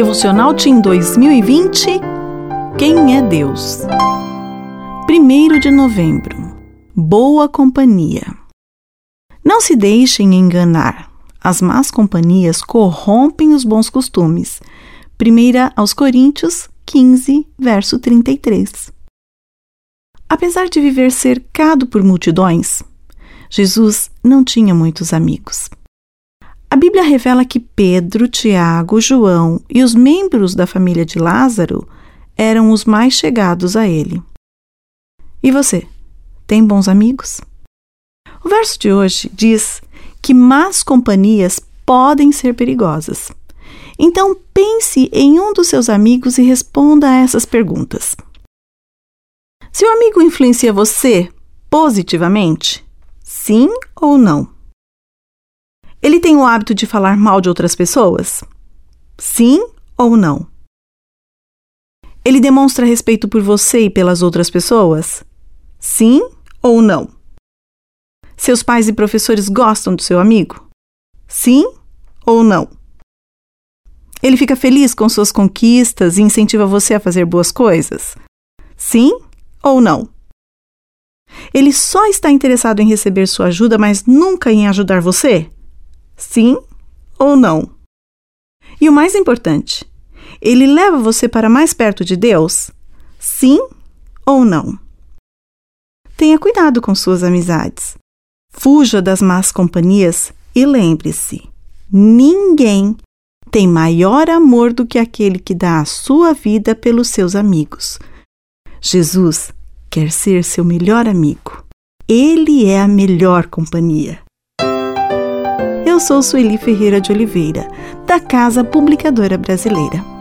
Devocional Team 2020 Quem é Deus? 1 de novembro Boa Companhia Não se deixem enganar. As más companhias corrompem os bons costumes. 1 aos Coríntios 15, verso 33. Apesar de viver cercado por multidões, Jesus não tinha muitos amigos. A Bíblia revela que Pedro, Tiago, João e os membros da família de Lázaro eram os mais chegados a ele. E você, tem bons amigos? O verso de hoje diz que más companhias podem ser perigosas. Então pense em um dos seus amigos e responda a essas perguntas. Seu amigo influencia você positivamente? Sim ou não? Ele tem o hábito de falar mal de outras pessoas? Sim ou não? Ele demonstra respeito por você e pelas outras pessoas? Sim ou não? Seus pais e professores gostam do seu amigo? Sim ou não? Ele fica feliz com suas conquistas e incentiva você a fazer boas coisas? Sim ou não? Ele só está interessado em receber sua ajuda, mas nunca em ajudar você? Sim ou não? E o mais importante, ele leva você para mais perto de Deus? Sim ou não? Tenha cuidado com suas amizades. Fuja das más companhias e lembre-se: ninguém tem maior amor do que aquele que dá a sua vida pelos seus amigos. Jesus quer ser seu melhor amigo. Ele é a melhor companhia. Eu sou Sueli Ferreira de Oliveira, da Casa Publicadora Brasileira.